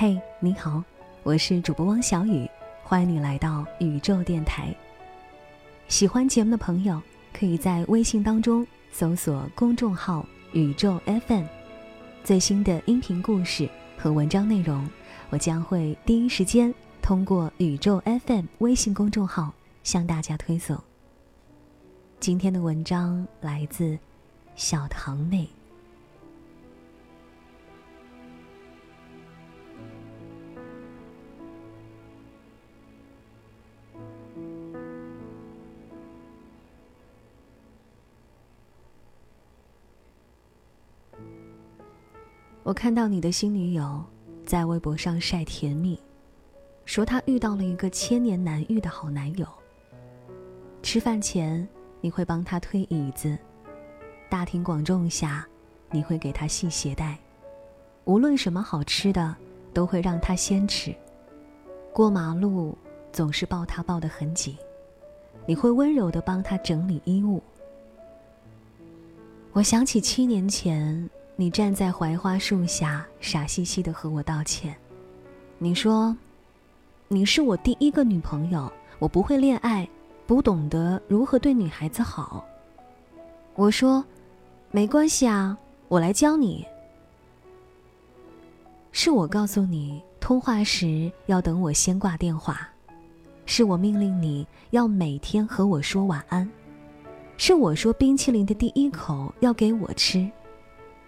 嘿，你好，我是主播汪小雨，欢迎你来到宇宙电台。喜欢节目的朋友，可以在微信当中搜索公众号“宇宙 FM”，最新的音频故事和文章内容，我将会第一时间通过宇宙 FM 微信公众号向大家推送。今天的文章来自小堂妹。我看到你的新女友在微博上晒甜蜜，说她遇到了一个千年难遇的好男友。吃饭前你会帮他推椅子，大庭广众下你会给他系鞋带，无论什么好吃的都会让他先吃。过马路总是抱他抱得很紧，你会温柔地帮他整理衣物。我想起七年前。你站在槐花树下，傻兮兮的和我道歉。你说：“你是我第一个女朋友，我不会恋爱，不懂得如何对女孩子好。”我说：“没关系啊，我来教你。”是我告诉你通话时要等我先挂电话，是我命令你要每天和我说晚安，是我说冰淇淋的第一口要给我吃。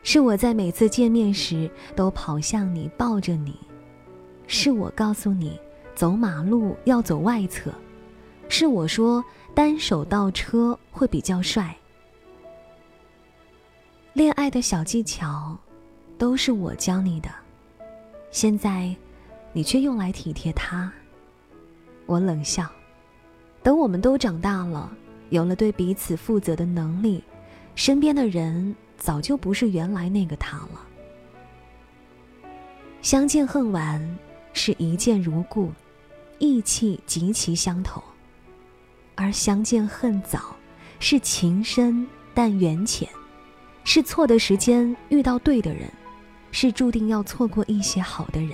是我在每次见面时都跑向你抱着你，是我告诉你走马路要走外侧，是我说单手倒车会比较帅。恋爱的小技巧，都是我教你的，现在，你却用来体贴他。我冷笑，等我们都长大了，有了对彼此负责的能力，身边的人。早就不是原来那个他了。相见恨晚是一见如故，意气极其相投；而相见恨早是情深但缘浅，是错的时间遇到对的人，是注定要错过一些好的人。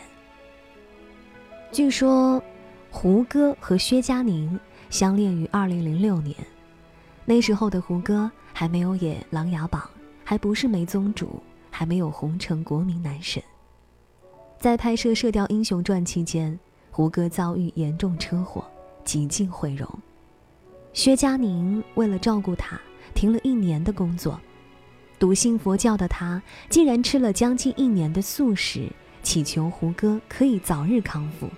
据说，胡歌和薛佳凝相恋于二零零六年，那时候的胡歌还没有演《琅琊榜》。还不是梅宗主，还没有红成国民男神。在拍摄《射雕英雄传》期间，胡歌遭遇严重车祸，几近毁容。薛佳凝为了照顾他，停了一年的工作。笃信佛教的他，竟然吃了将近一年的素食，祈求胡歌可以早日康复。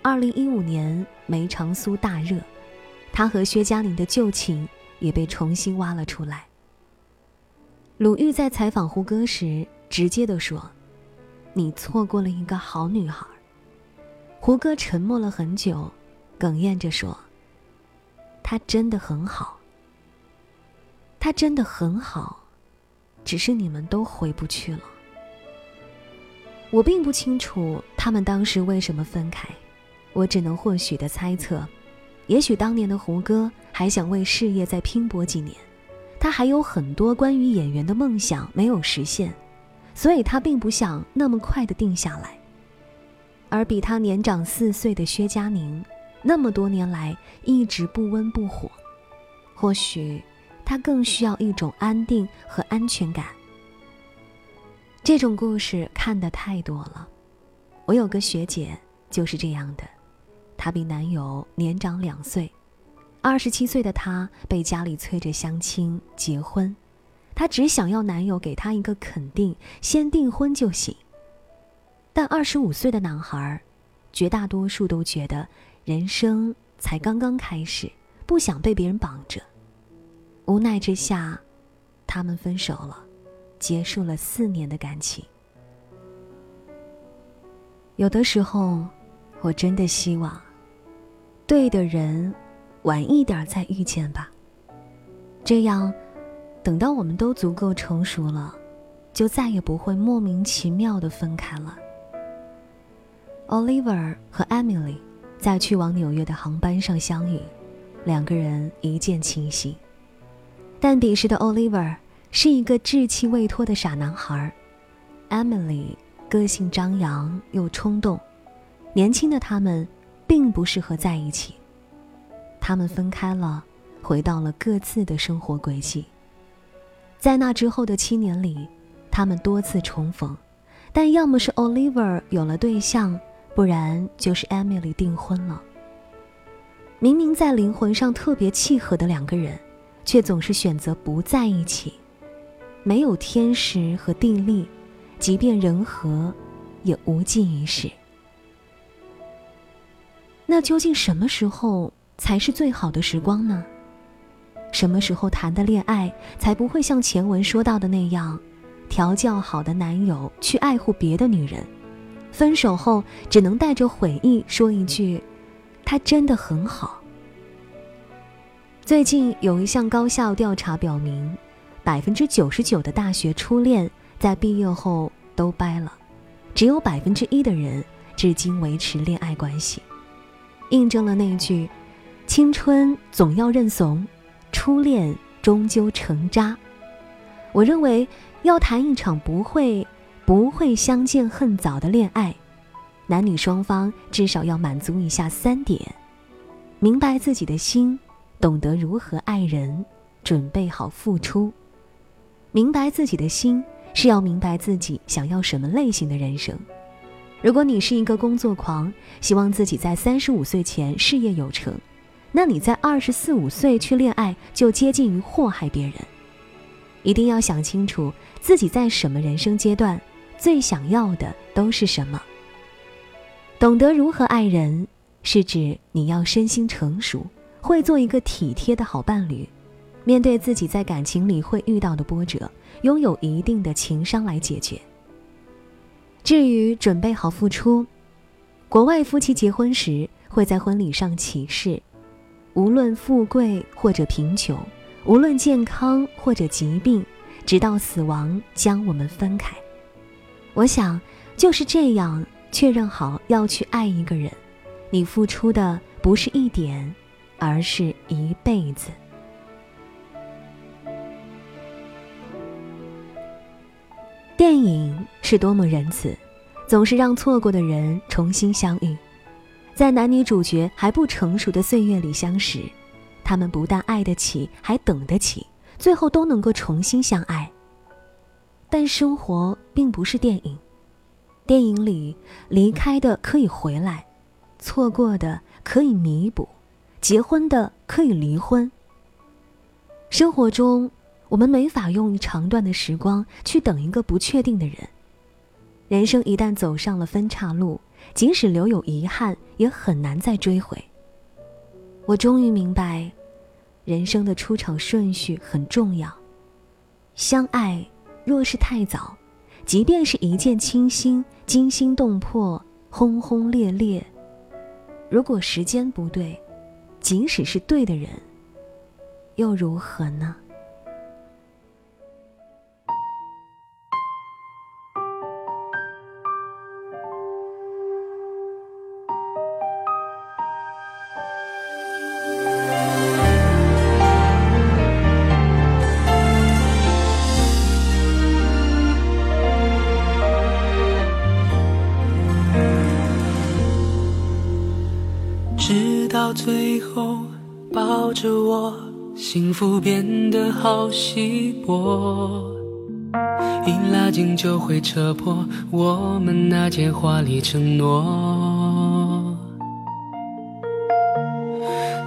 二零一五年，梅长苏大热，他和薛佳凝的旧情也被重新挖了出来。鲁豫在采访胡歌时，直接的说：“你错过了一个好女孩。”胡歌沉默了很久，哽咽着说：“她真的很好。她真的很好，只是你们都回不去了。”我并不清楚他们当时为什么分开，我只能或许的猜测，也许当年的胡歌还想为事业再拼搏几年。他还有很多关于演员的梦想没有实现，所以他并不想那么快的定下来。而比他年长四岁的薛佳凝，那么多年来一直不温不火，或许他更需要一种安定和安全感。这种故事看得太多了，我有个学姐就是这样的，她比男友年长两岁。二十七岁的她被家里催着相亲结婚，她只想要男友给她一个肯定，先订婚就行。但二十五岁的男孩，绝大多数都觉得人生才刚刚开始，不想被别人绑着。无奈之下，他们分手了，结束了四年的感情。有的时候，我真的希望，对的人。晚一点再遇见吧。这样，等到我们都足够成熟了，就再也不会莫名其妙的分开了。Oliver 和 Emily 在去往纽约的航班上相遇，两个人一见倾心。但彼时的 Oliver 是一个稚气未脱的傻男孩，Emily 个性张扬又冲动，年轻的他们并不适合在一起。他们分开了，回到了各自的生活轨迹。在那之后的七年里，他们多次重逢，但要么是 Oliver 有了对象，不然就是 Emily 订婚了。明明在灵魂上特别契合的两个人，却总是选择不在一起。没有天时和地利，即便人和，也无济于事。那究竟什么时候才是最好的时光呢？什么时候谈的恋爱才不会像前文说到的那样，调教好的男友去爱护别的女人，分手后只能带着悔意说一句：“他真的很好。”最近有一项高校调查表明。百分之九十九的大学初恋在毕业后都掰了，只有百分之一的人至今维持恋爱关系，印证了那句“青春总要认怂，初恋终究成渣”。我认为，要谈一场不会不会相见恨早的恋爱，男女双方至少要满足以下三点：明白自己的心，懂得如何爱人，准备好付出。明白自己的心，是要明白自己想要什么类型的人生。如果你是一个工作狂，希望自己在三十五岁前事业有成，那你在二十四五岁去恋爱，就接近于祸害别人。一定要想清楚自己在什么人生阶段，最想要的都是什么。懂得如何爱人，是指你要身心成熟，会做一个体贴的好伴侣。面对自己在感情里会遇到的波折，拥有一定的情商来解决。至于准备好付出，国外夫妻结婚时会在婚礼上起誓，无论富贵或者贫穷，无论健康或者疾病，直到死亡将我们分开。我想就是这样确认好要去爱一个人，你付出的不是一点，而是一辈子。电影是多么仁慈，总是让错过的人重新相遇，在男女主角还不成熟的岁月里相识，他们不但爱得起，还等得起，最后都能够重新相爱。但生活并不是电影，电影里离开的可以回来，错过的可以弥补，结婚的可以离婚。生活中。我们没法用一长段的时光去等一个不确定的人。人生一旦走上了分岔路，即使留有遗憾，也很难再追回。我终于明白，人生的出场顺序很重要。相爱若是太早，即便是一见倾心、惊心动魄、轰轰烈烈，如果时间不对，即使是对的人，又如何呢？幸福变得好稀薄。一拉近就会扯破我们那件华丽承诺。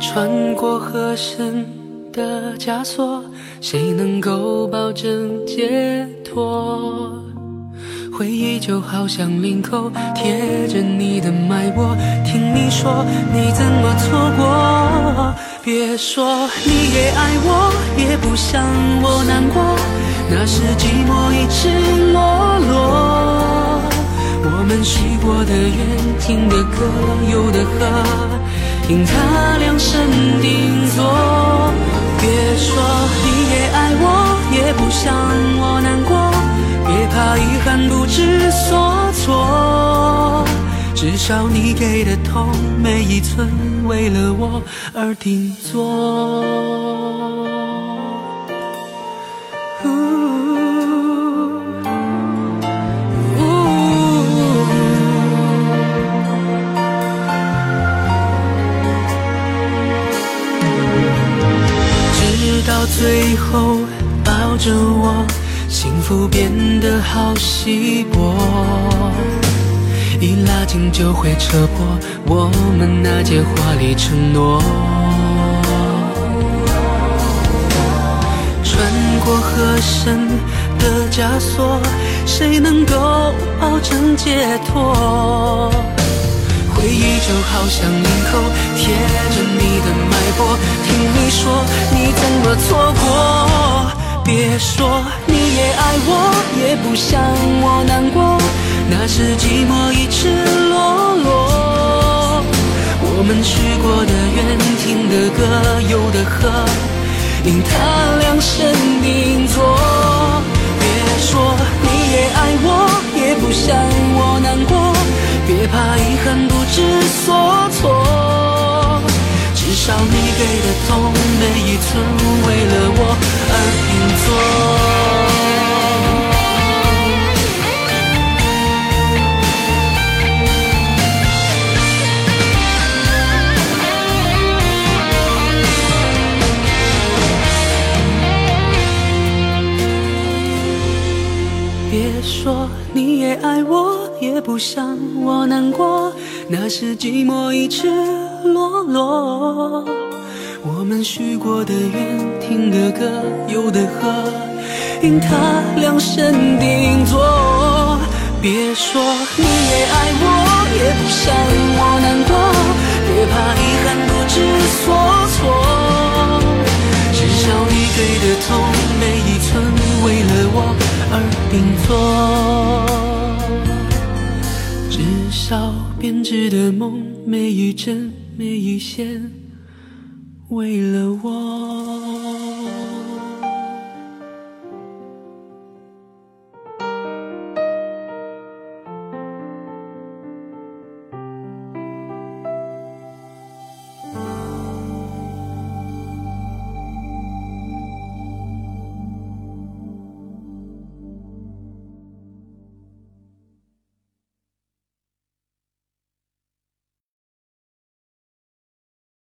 穿过合身的枷锁，谁能够保证解脱？回忆就好像领口贴着你的脉搏，听你说你怎么错过？别说你也爱我，也不想我难过，那是寂寞一直落落。我们许过的愿，听的歌，游的河，听他量身定做。别说你也爱我，也不想我难过。害怕遗憾不知所措，至少你给的痛每一寸为了我而定做。直到最后抱着我。幸福变得好稀薄，一拉近就会扯破我们那件华丽承诺。穿过河神的枷锁，谁能够保证解脱？回忆就好像领口贴着你的脉搏，听你说你怎么错过？别说你也爱我，也不想我难过，那是寂寞已赤裸裸。我们许过的愿，听的歌，游的河，因他量身定做。别说你也爱我，你也爱我，也不想我难过，那是寂寞已赤裸裸。我们许过的愿，听的歌，游的河，因他量身定做。别说你也爱我，也不想我难过，别怕遗憾不知所措。至少你给的痛，每一寸为了我而定做。编织的梦，每一针每一线，为了我。